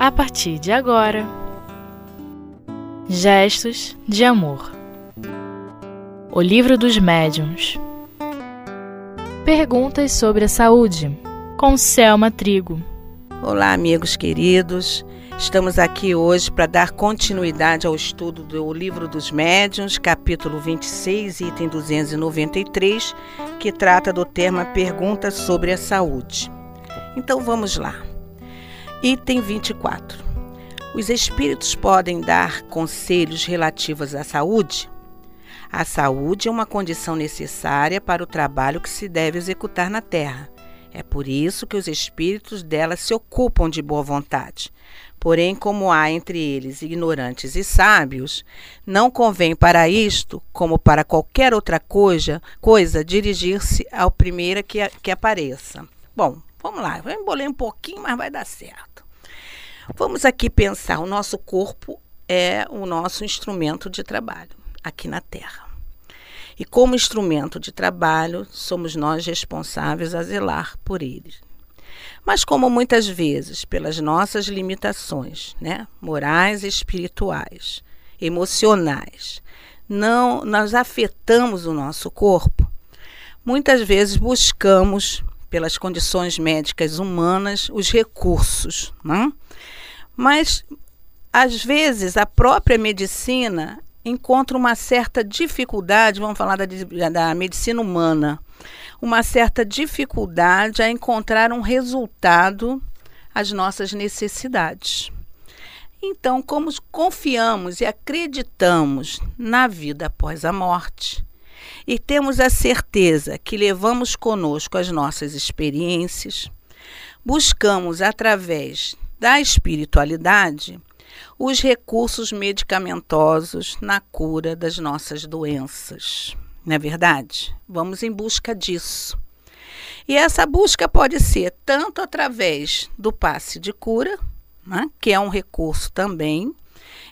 a partir de agora. Gestos de Amor O Livro dos Médiuns Perguntas sobre a Saúde com Selma Trigo. Olá, amigos queridos. Estamos aqui hoje para dar continuidade ao estudo do Livro dos Médiuns, capítulo 26, item 293, que trata do tema Perguntas sobre a Saúde. Então vamos lá. Item 24. Os espíritos podem dar conselhos relativos à saúde? A saúde é uma condição necessária para o trabalho que se deve executar na Terra. É por isso que os espíritos dela se ocupam de boa vontade. Porém, como há entre eles ignorantes e sábios, não convém para isto, como para qualquer outra coisa, coisa dirigir-se ao primeiro que, que apareça. Bom, vamos lá, eu embolei um pouquinho, mas vai dar certo. Vamos aqui pensar: o nosso corpo é o nosso instrumento de trabalho aqui na Terra. E como instrumento de trabalho, somos nós responsáveis a zelar por ele. Mas como muitas vezes, pelas nossas limitações, né, morais, espirituais, emocionais, não nós afetamos o nosso corpo, muitas vezes buscamos pelas condições médicas humanas os recursos, não? Mas, às vezes, a própria medicina encontra uma certa dificuldade, vamos falar da, da medicina humana, uma certa dificuldade a encontrar um resultado às nossas necessidades. Então, como confiamos e acreditamos na vida após a morte, e temos a certeza que levamos conosco as nossas experiências, buscamos através da espiritualidade os recursos medicamentosos na cura das nossas doenças. Não é verdade? Vamos em busca disso. E essa busca pode ser tanto através do passe de cura, né, que é um recurso também,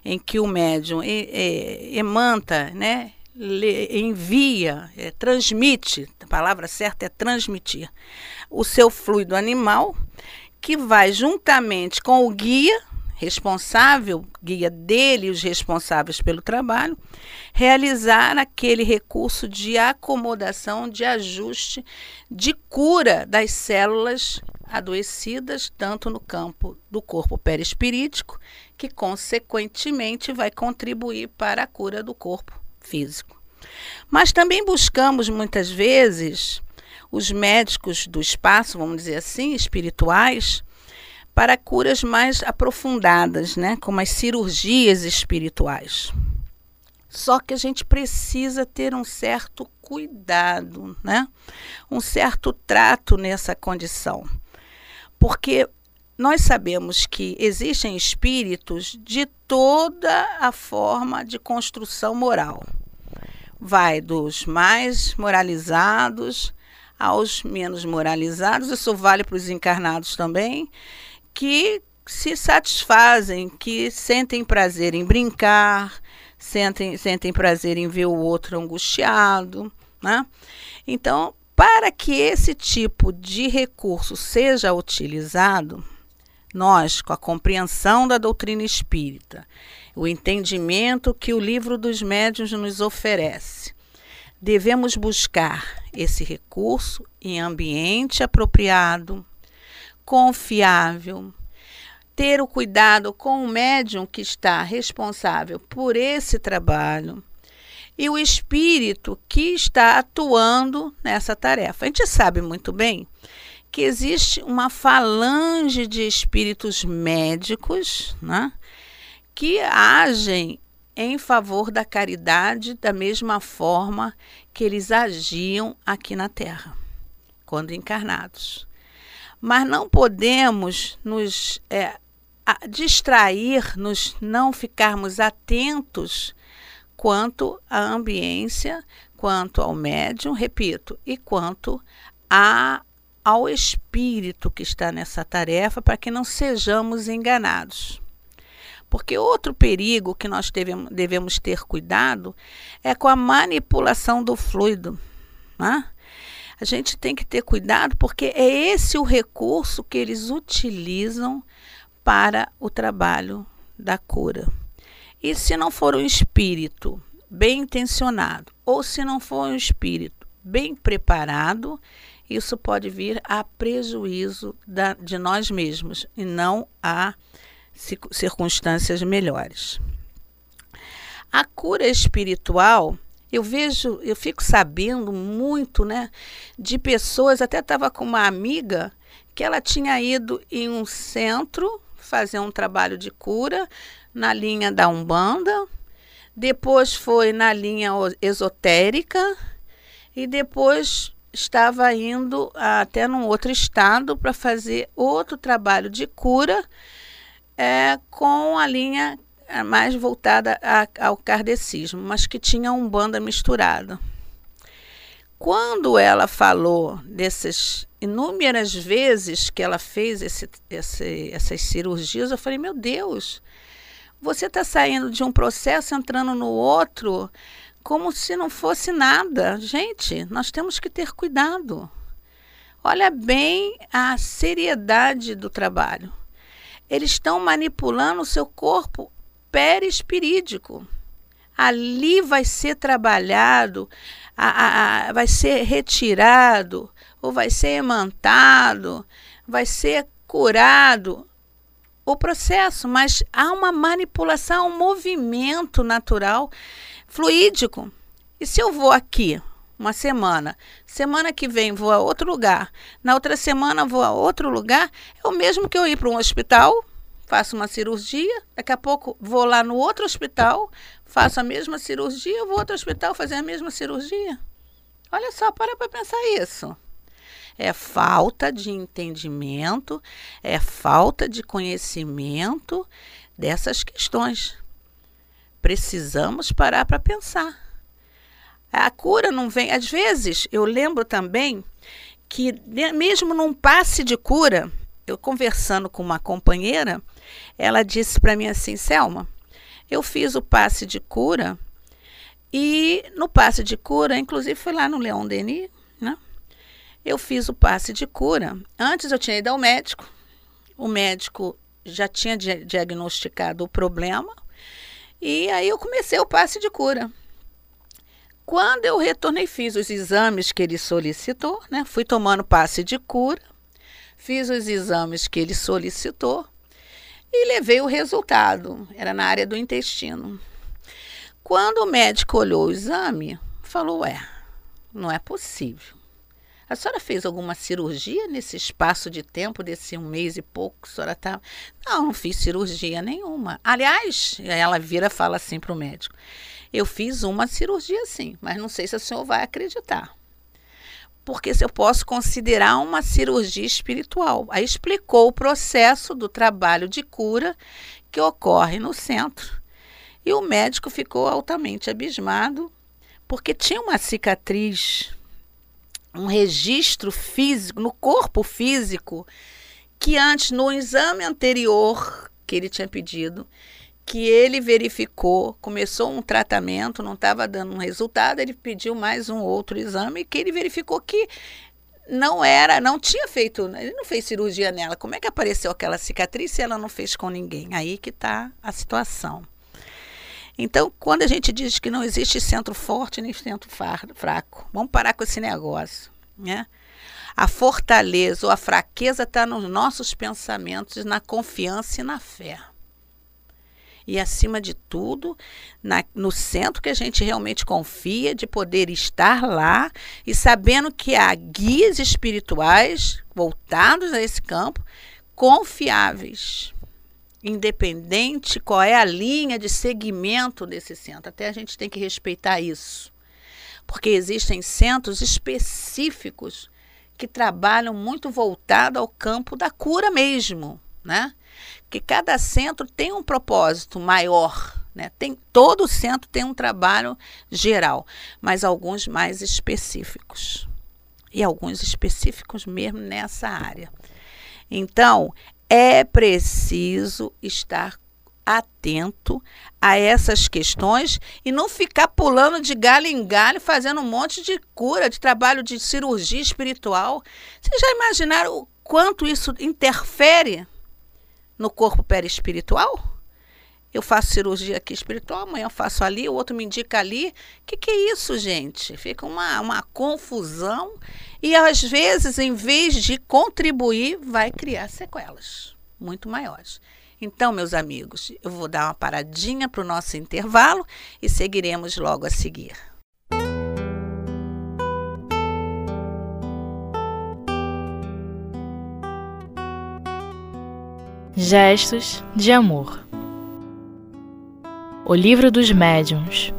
em que o médium emanta, né, envia, é, transmite, a palavra certa é transmitir, o seu fluido animal que vai juntamente com o guia responsável, guia dele os responsáveis pelo trabalho, realizar aquele recurso de acomodação, de ajuste, de cura das células adoecidas, tanto no campo do corpo perispirítico, que consequentemente vai contribuir para a cura do corpo físico. Mas também buscamos muitas vezes os médicos do espaço, vamos dizer assim, espirituais, para curas mais aprofundadas, né, como as cirurgias espirituais. Só que a gente precisa ter um certo cuidado, né? Um certo trato nessa condição. Porque nós sabemos que existem espíritos de toda a forma de construção moral. Vai dos mais moralizados aos menos moralizados, isso vale para os encarnados também, que se satisfazem, que sentem prazer em brincar, sentem, sentem prazer em ver o outro angustiado. Né? Então, para que esse tipo de recurso seja utilizado, nós, com a compreensão da doutrina espírita, o entendimento que o livro dos médiuns nos oferece, devemos buscar esse recurso em ambiente apropriado, confiável, ter o cuidado com o médium que está responsável por esse trabalho e o espírito que está atuando nessa tarefa. A gente sabe muito bem que existe uma falange de espíritos médicos né, que agem em favor da caridade da mesma forma que eles agiam aqui na Terra, quando encarnados. Mas não podemos nos é, distrair, nos não ficarmos atentos quanto à ambiência, quanto ao médium, repito, e quanto a, ao espírito que está nessa tarefa, para que não sejamos enganados. Porque outro perigo que nós devemos, devemos ter cuidado é com a manipulação do fluido. Né? A gente tem que ter cuidado porque é esse o recurso que eles utilizam para o trabalho da cura. E se não for um espírito bem intencionado, ou se não for um espírito bem preparado, isso pode vir a prejuízo da, de nós mesmos e não a circunstâncias melhores. A cura espiritual, eu vejo, eu fico sabendo muito, né, de pessoas, até estava com uma amiga que ela tinha ido em um centro fazer um trabalho de cura na linha da Umbanda, depois foi na linha esotérica e depois estava indo até num outro estado para fazer outro trabalho de cura é, com a linha mais voltada a, ao kardecismo, mas que tinha um banda misturada. Quando ela falou dessas inúmeras vezes que ela fez esse, esse, essas cirurgias, eu falei: meu Deus, você está saindo de um processo, entrando no outro, como se não fosse nada. Gente, nós temos que ter cuidado. Olha bem a seriedade do trabalho. Eles estão manipulando o seu corpo perispirídico. Ali vai ser trabalhado, a, a, a, vai ser retirado, ou vai ser emantado, vai ser curado o processo, mas há uma manipulação, um movimento natural, fluídico. E se eu vou aqui uma semana, semana que vem vou a outro lugar, na outra semana vou a outro lugar, é o mesmo que eu ir para um hospital faço uma cirurgia, daqui a pouco vou lá no outro hospital, faço a mesma cirurgia, vou outro hospital fazer a mesma cirurgia. Olha só, para para pensar isso. É falta de entendimento, é falta de conhecimento dessas questões. Precisamos parar para pensar. A cura não vem. Às vezes, eu lembro também que, mesmo num passe de cura, eu conversando com uma companheira, ela disse para mim assim: Selma, eu fiz o passe de cura e no passe de cura, inclusive foi lá no Leon Denis, né? Eu fiz o passe de cura. Antes eu tinha ido ao médico, o médico já tinha diagnosticado o problema e aí eu comecei o passe de cura. Quando eu retornei, fiz os exames que ele solicitou, né? Fui tomando passe de cura fiz os exames que ele solicitou e levei o resultado. Era na área do intestino. Quando o médico olhou o exame, falou: Ué, não é possível. A senhora fez alguma cirurgia nesse espaço de tempo, desse um mês e pouco que a senhora estava? Tá... Não, não fiz cirurgia nenhuma. Aliás, ela vira e fala assim para o médico: Eu fiz uma cirurgia sim, mas não sei se o senhor vai acreditar porque eu posso considerar uma cirurgia espiritual. Aí explicou o processo do trabalho de cura que ocorre no centro. E o médico ficou altamente abismado, porque tinha uma cicatriz, um registro físico, no corpo físico, que antes, no exame anterior que ele tinha pedido, que ele verificou, começou um tratamento, não estava dando um resultado, ele pediu mais um outro exame que ele verificou que não era, não tinha feito, ele não fez cirurgia nela. Como é que apareceu aquela cicatriz se ela não fez com ninguém? Aí que está a situação. Então, quando a gente diz que não existe centro forte nem centro fraco, vamos parar com esse negócio, né? A fortaleza ou a fraqueza está nos nossos pensamentos, na confiança e na fé e, acima de tudo, na, no centro que a gente realmente confia, de poder estar lá e sabendo que há guias espirituais voltados a esse campo, confiáveis. Independente qual é a linha de segmento desse centro. Até a gente tem que respeitar isso. Porque existem centros específicos que trabalham muito voltado ao campo da cura mesmo, né? Que cada centro tem um propósito maior. Né? Tem, todo centro tem um trabalho geral, mas alguns mais específicos. E alguns específicos mesmo nessa área. Então, é preciso estar atento a essas questões e não ficar pulando de galho em galho, fazendo um monte de cura, de trabalho de cirurgia espiritual. Vocês já imaginaram o quanto isso interfere no corpo perispiritual? Eu faço cirurgia aqui espiritual, amanhã eu faço ali, o outro me indica ali. O que, que é isso, gente? Fica uma, uma confusão e às vezes, em vez de contribuir, vai criar sequelas muito maiores. Então, meus amigos, eu vou dar uma paradinha para o nosso intervalo e seguiremos logo a seguir. Gestos de amor. O livro dos médiuns.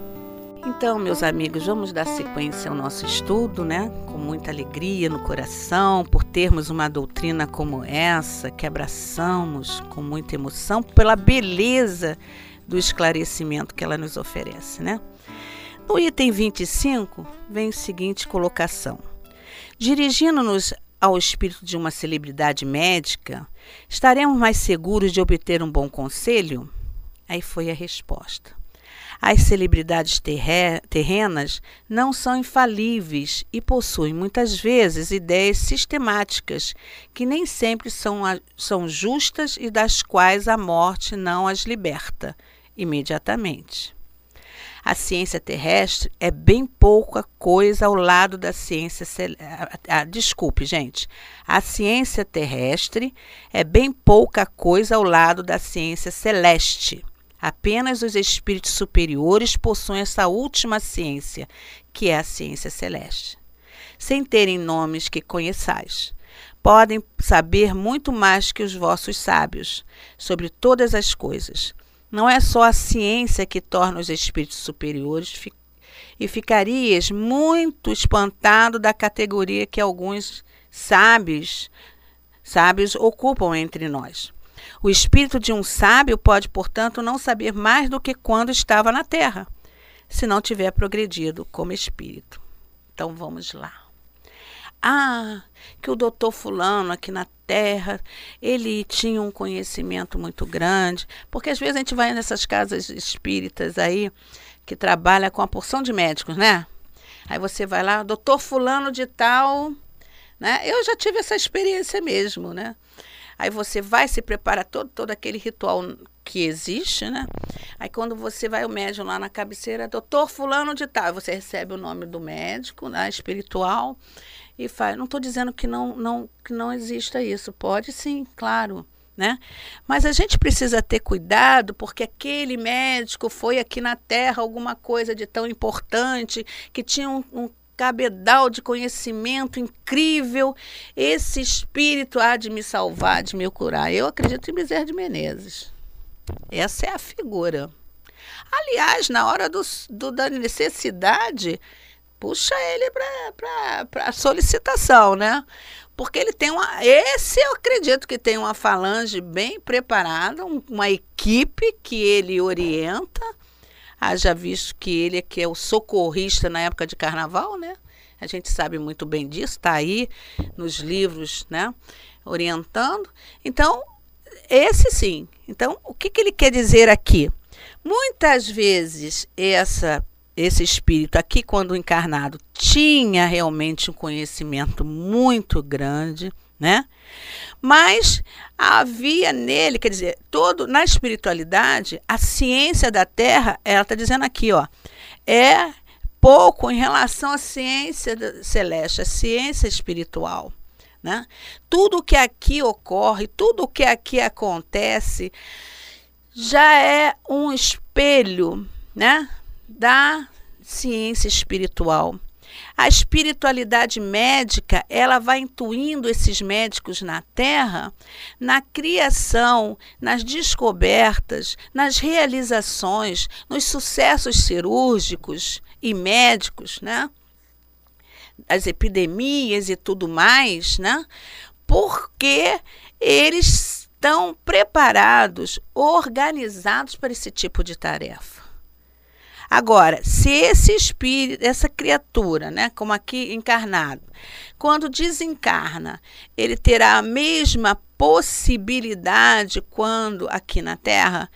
Então, meus amigos, vamos dar sequência ao nosso estudo, né? Com muita alegria no coração, por termos uma doutrina como essa, que abraçamos com muita emoção, pela beleza do esclarecimento que ela nos oferece, né? No item 25, vem a seguinte colocação: Dirigindo-nos ao espírito de uma celebridade médica, estaremos mais seguros de obter um bom conselho? Aí foi a resposta. As celebridades terrenas não são infalíveis e possuem muitas vezes ideias sistemáticas que nem sempre são, são justas e das quais a morte não as liberta imediatamente. A ciência terrestre é bem pouca coisa ao lado da ciência. Ah, desculpe, gente. A ciência terrestre é bem pouca coisa ao lado da ciência celeste. Apenas os espíritos superiores possuem essa última ciência, que é a ciência celeste. Sem terem nomes que conheçais, podem saber muito mais que os vossos sábios sobre todas as coisas não é só a ciência que torna os espíritos superiores e ficarias muito espantado da categoria que alguns sábios, sábios ocupam entre nós. O espírito de um sábio pode, portanto, não saber mais do que quando estava na terra, se não tiver progredido como espírito. Então vamos lá. Ah, que o doutor Fulano aqui na Terra, ele tinha um conhecimento muito grande, porque às vezes a gente vai nessas casas espíritas aí, que trabalha com a porção de médicos, né? Aí você vai lá, doutor Fulano de Tal, né? Eu já tive essa experiência mesmo, né? Aí você vai, se prepara todo, todo aquele ritual que existe, né? Aí quando você vai o médium lá na cabeceira, doutor fulano de tal, você recebe o nome do médico, né, espiritual, e faz. Não estou dizendo que não, não, que não exista isso. Pode sim, claro. Né? Mas a gente precisa ter cuidado porque aquele médico foi aqui na Terra alguma coisa de tão importante, que tinha um, um cabedal de conhecimento incrível. Esse espírito há de me salvar, de me curar. Eu acredito em Bezerra de Menezes. Essa é a figura. Aliás, na hora do, do da necessidade, puxa ele para solicitação, né? Porque ele tem uma. Esse eu acredito que tem uma falange bem preparada, um, uma equipe que ele orienta. Haja visto que ele é que é o socorrista na época de carnaval, né? A gente sabe muito bem disso, está aí nos livros, né? Orientando. Então, esse sim. Então, o que, que ele quer dizer aqui? Muitas vezes essa esse espírito aqui, quando encarnado, tinha realmente um conhecimento muito grande, né? Mas havia nele, quer dizer, todo na espiritualidade, a ciência da Terra, ela está dizendo aqui, ó, é pouco em relação à ciência celeste, a ciência espiritual. Né? Tudo o que aqui ocorre, tudo o que aqui acontece, já é um espelho né, da ciência espiritual. A espiritualidade médica, ela vai intuindo esses médicos na Terra na criação, nas descobertas, nas realizações, nos sucessos cirúrgicos e médicos, né? As epidemias e tudo mais, né? Porque eles estão preparados, organizados para esse tipo de tarefa. Agora, se esse espírito, essa criatura, né, como aqui encarnado, quando desencarna, ele terá a mesma possibilidade quando aqui na Terra?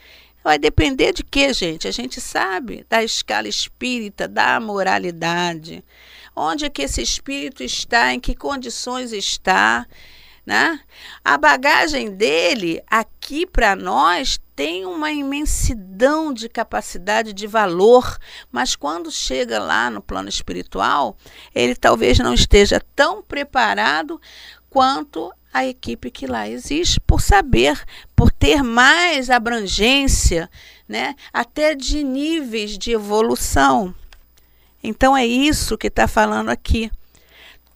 Vai depender de quê, gente? A gente sabe da escala espírita, da moralidade. Onde é que esse espírito está, em que condições está, né? A bagagem dele aqui para nós tem uma imensidão de capacidade de valor, mas quando chega lá no plano espiritual, ele talvez não esteja tão preparado quanto a equipe que lá existe, por saber, por ter mais abrangência, né, até de níveis de evolução. Então é isso que está falando aqui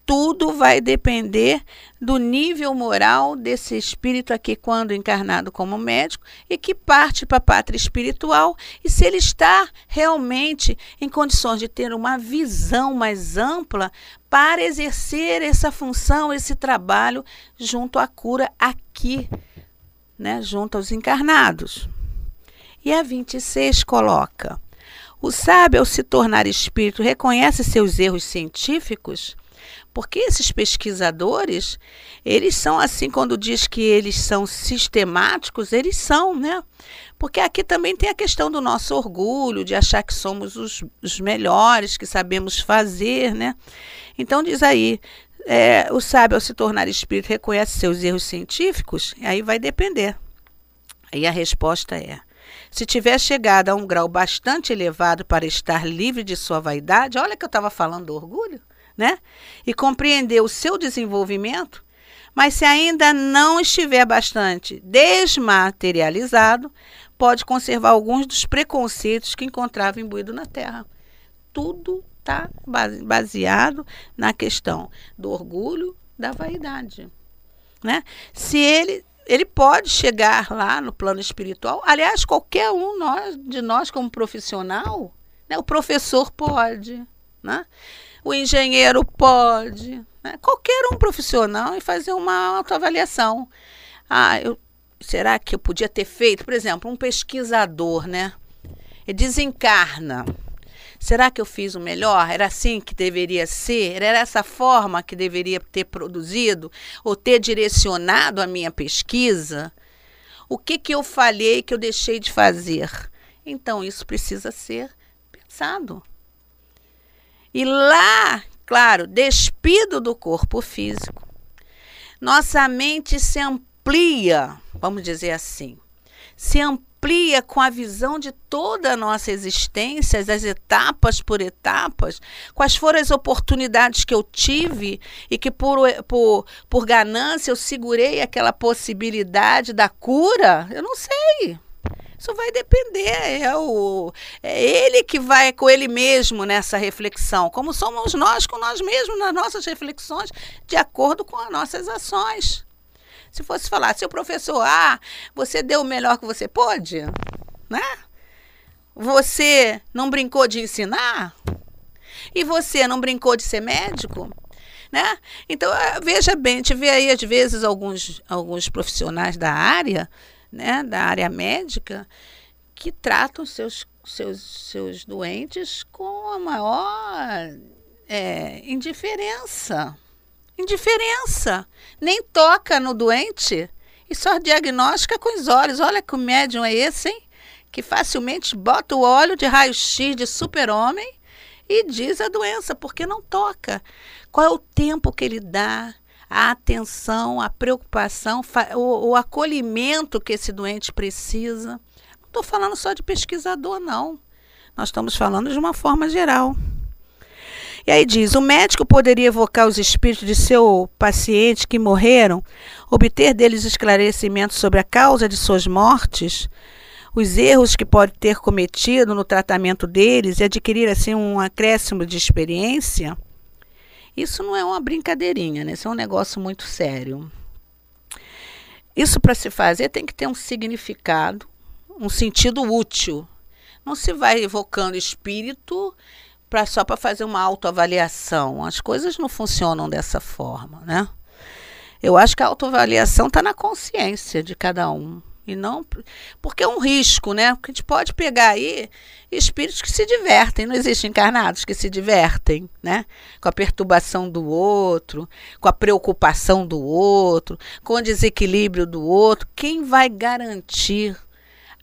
tudo vai depender do nível moral desse espírito aqui, quando encarnado como médico, e que parte para a pátria espiritual, e se ele está realmente em condições de ter uma visão mais ampla para exercer essa função, esse trabalho junto à cura aqui, né, junto aos encarnados. E a 26 coloca: o sábio, ao se tornar espírito, reconhece seus erros científicos porque esses pesquisadores, eles são assim, quando diz que eles são sistemáticos, eles são, né? Porque aqui também tem a questão do nosso orgulho, de achar que somos os, os melhores, que sabemos fazer, né? Então diz aí, é, o sábio ao se tornar espírito reconhece seus erros científicos, aí vai depender. Aí a resposta é: se tiver chegado a um grau bastante elevado para estar livre de sua vaidade, olha que eu estava falando do orgulho né? E compreender o seu desenvolvimento, mas se ainda não estiver bastante desmaterializado, pode conservar alguns dos preconceitos que encontrava imbuído na Terra. Tudo está baseado na questão do orgulho, da vaidade. Né? Se ele ele pode chegar lá no plano espiritual. Aliás, qualquer um nós, de nós como profissional, né? o professor pode, né? O engenheiro pode, né? qualquer um profissional, e fazer uma autoavaliação. Ah, eu, será que eu podia ter feito, por exemplo, um pesquisador, né? Ele desencarna. Será que eu fiz o melhor? Era assim que deveria ser? Era essa forma que deveria ter produzido ou ter direcionado a minha pesquisa? O que, que eu falhei que eu deixei de fazer? Então, isso precisa ser pensado. E lá, claro, despido do corpo físico, nossa mente se amplia, vamos dizer assim, se amplia com a visão de toda a nossa existência, as etapas por etapas, quais foram as oportunidades que eu tive e que por, por, por ganância eu segurei aquela possibilidade da cura, eu não sei. Isso vai depender, é, o, é ele que vai com ele mesmo nessa reflexão, como somos nós com nós mesmos nas nossas reflexões, de acordo com as nossas ações. Se fosse falar, seu professor, ah, você deu o melhor que você pôde, né? Você não brincou de ensinar? E você não brincou de ser médico? Né? Então, eh, veja bem, gente vê aí às vezes alguns, alguns profissionais da área né, da área médica que tratam seus, seus, seus doentes com a maior é, indiferença. Indiferença. Nem toca no doente e só diagnostica com os olhos. Olha que médium é esse, hein? Que facilmente bota o óleo de raio-x de super-homem e diz a doença, porque não toca. Qual é o tempo que ele dá? A atenção, a preocupação, o, o acolhimento que esse doente precisa. Não estou falando só de pesquisador, não. Nós estamos falando de uma forma geral. E aí diz: o médico poderia evocar os espíritos de seu paciente que morreram, obter deles esclarecimento sobre a causa de suas mortes, os erros que pode ter cometido no tratamento deles e adquirir assim um acréscimo de experiência? Isso não é uma brincadeirinha, né? Isso é um negócio muito sério. Isso para se fazer tem que ter um significado, um sentido útil. Não se vai evocando espírito pra, só para fazer uma autoavaliação. As coisas não funcionam dessa forma, né? Eu acho que a autoavaliação está na consciência de cada um. E não. Porque é um risco, né? Porque a gente pode pegar aí espíritos que se divertem. Não existem encarnados que se divertem, né? Com a perturbação do outro, com a preocupação do outro, com o desequilíbrio do outro. Quem vai garantir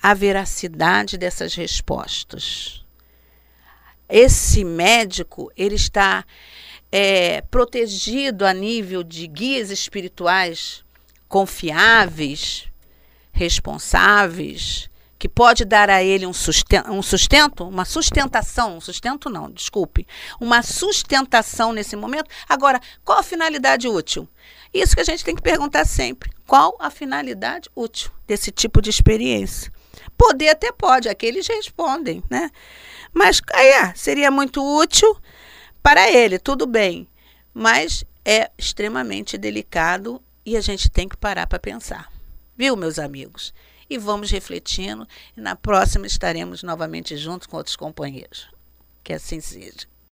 a veracidade dessas respostas? Esse médico, ele está é, protegido a nível de guias espirituais confiáveis, responsáveis, que pode dar a ele um sustento, um sustento, uma sustentação, um sustento não, desculpe, uma sustentação nesse momento. Agora, qual a finalidade útil? Isso que a gente tem que perguntar sempre. Qual a finalidade útil desse tipo de experiência? Poder até pode, aqueles respondem, né? Mas é, seria muito útil para ele, tudo bem. Mas é extremamente delicado e a gente tem que parar para pensar. Viu, meus amigos? E vamos refletindo. E na próxima estaremos novamente juntos com outros companheiros. Que assim seja.